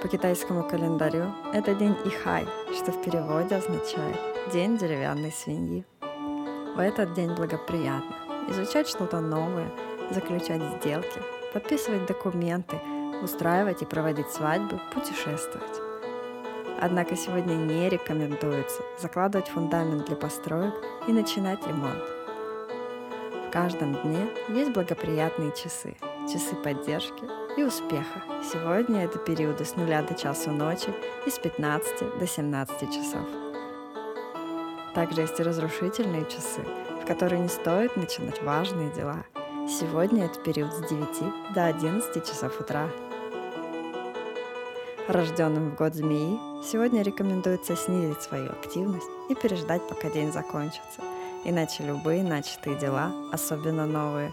по китайскому календарю это день Ихай, что в переводе означает «день деревянной свиньи». В этот день благоприятно изучать что-то новое, заключать сделки, подписывать документы, устраивать и проводить свадьбы, путешествовать. Однако сегодня не рекомендуется закладывать фундамент для построек и начинать ремонт. В каждом дне есть благоприятные часы, часы поддержки и успеха. Сегодня это периоды с нуля до часу ночи и с 15 до 17 часов. Также есть и разрушительные часы, в которые не стоит начинать важные дела. Сегодня это период с 9 до 11 часов утра. Рожденным в год змеи сегодня рекомендуется снизить свою активность и переждать, пока день закончится. Иначе любые начатые дела, особенно новые,